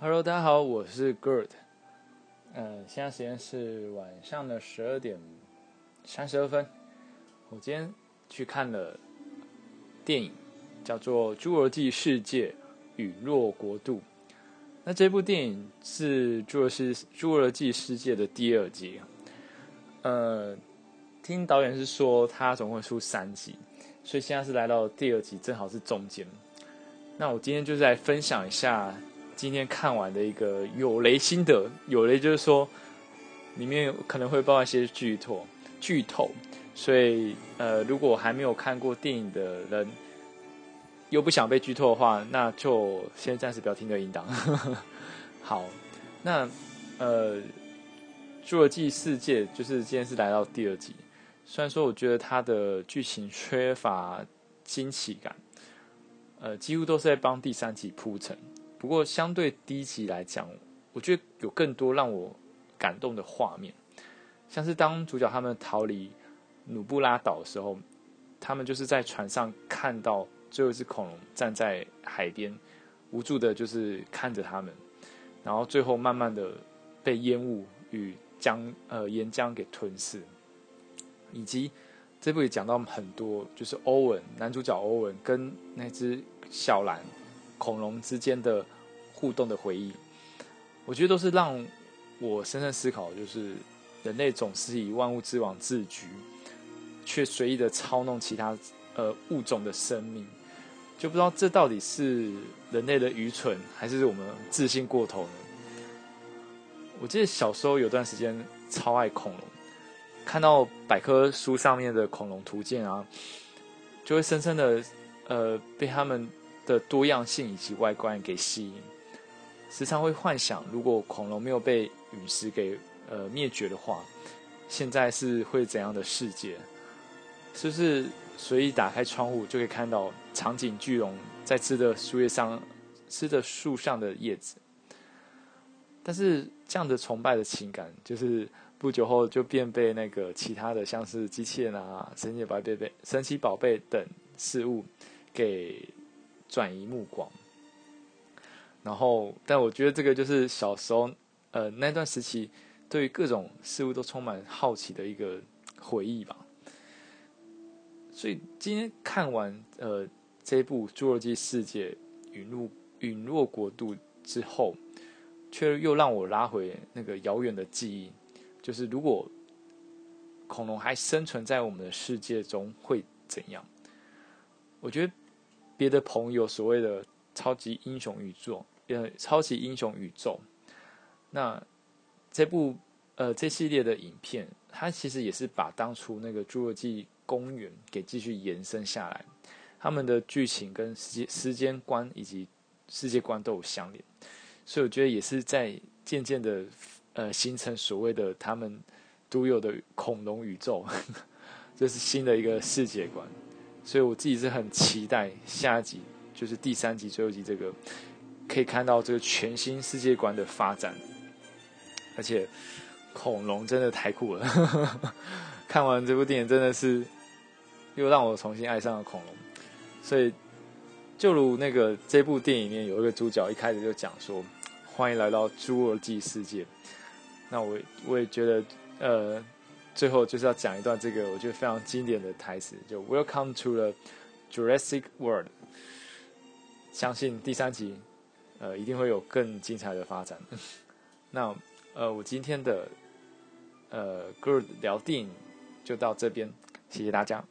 Hello，大家好，我是 Gert。嗯，现在时间是晚上的十二点三十二分。我今天去看了电影，叫做《侏罗纪世界：陨落国度》。那这部电影是《侏罗纪侏罗纪世界》的第二集。呃，听导演是说，他总共出三集，所以现在是来到第二集，正好是中间。那我今天就是来分享一下。今天看完的一个有雷心得，有雷就是说，里面可能会包含一些剧透，剧透，所以呃，如果还没有看过电影的人，又不想被剧透的话，那就先暂时不要听这音档。好，那呃，《侏罗纪世界》就是今天是来到第二集，虽然说我觉得它的剧情缺乏惊奇感，呃，几乎都是在帮第三集铺陈。不过，相对第一集来讲，我觉得有更多让我感动的画面，像是当主角他们逃离努布拉岛的时候，他们就是在船上看到最后一只恐龙站在海边，无助的，就是看着他们，然后最后慢慢的被烟雾与江呃岩浆给吞噬，以及这部也讲到很多，就是欧文男主角欧文跟那只小蓝。恐龙之间的互动的回忆，我觉得都是让我深深思考，就是人类总是以万物之王自居，却随意的操弄其他呃物种的生命，就不知道这到底是人类的愚蠢，还是我们自信过头呢？我记得小时候有段时间超爱恐龙，看到百科书上面的恐龙图鉴啊，就会深深的呃被他们。的多样性以及外观给吸引，时常会幻想，如果恐龙没有被陨石给呃灭绝的话，现在是会怎样的世界？是不是随意打开窗户就可以看到长颈巨龙在吃的树叶上吃的树上的叶子？但是这样的崇拜的情感，就是不久后就便被那个其他的像是机器人啊、神奇宝贝、贝、神奇宝贝等事物给。转移目光，然后，但我觉得这个就是小时候，呃，那段时期对于各种事物都充满好奇的一个回忆吧。所以今天看完呃这部《侏罗纪世界：陨落陨落国度》之后，却又让我拉回那个遥远的记忆，就是如果恐龙还生存在我们的世界中会怎样？我觉得。别的朋友所谓的超级英雄宇宙，呃，超级英雄宇宙，那这部呃这系列的影片，它其实也是把当初那个侏罗纪公园给继续延伸下来，他们的剧情跟时间时间观以及世界观都有相连，所以我觉得也是在渐渐的呃形成所谓的他们独有的恐龙宇宙，这是新的一个世界观。所以我自己是很期待下一集，就是第三集最后一集这个，可以看到这个全新世界观的发展。而且恐龙真的太酷了，看完这部电影真的是又让我重新爱上了恐龙。所以就如那个这部电影里面有一个主角一开始就讲说：“欢迎来到侏罗纪世界。”那我我也觉得呃。最后就是要讲一段这个我觉得非常经典的台词，就 Welcome to the Jurassic World。相信第三集，呃，一定会有更精彩的发展。那呃，我今天的呃 Good 聊电影就到这边，谢谢大家。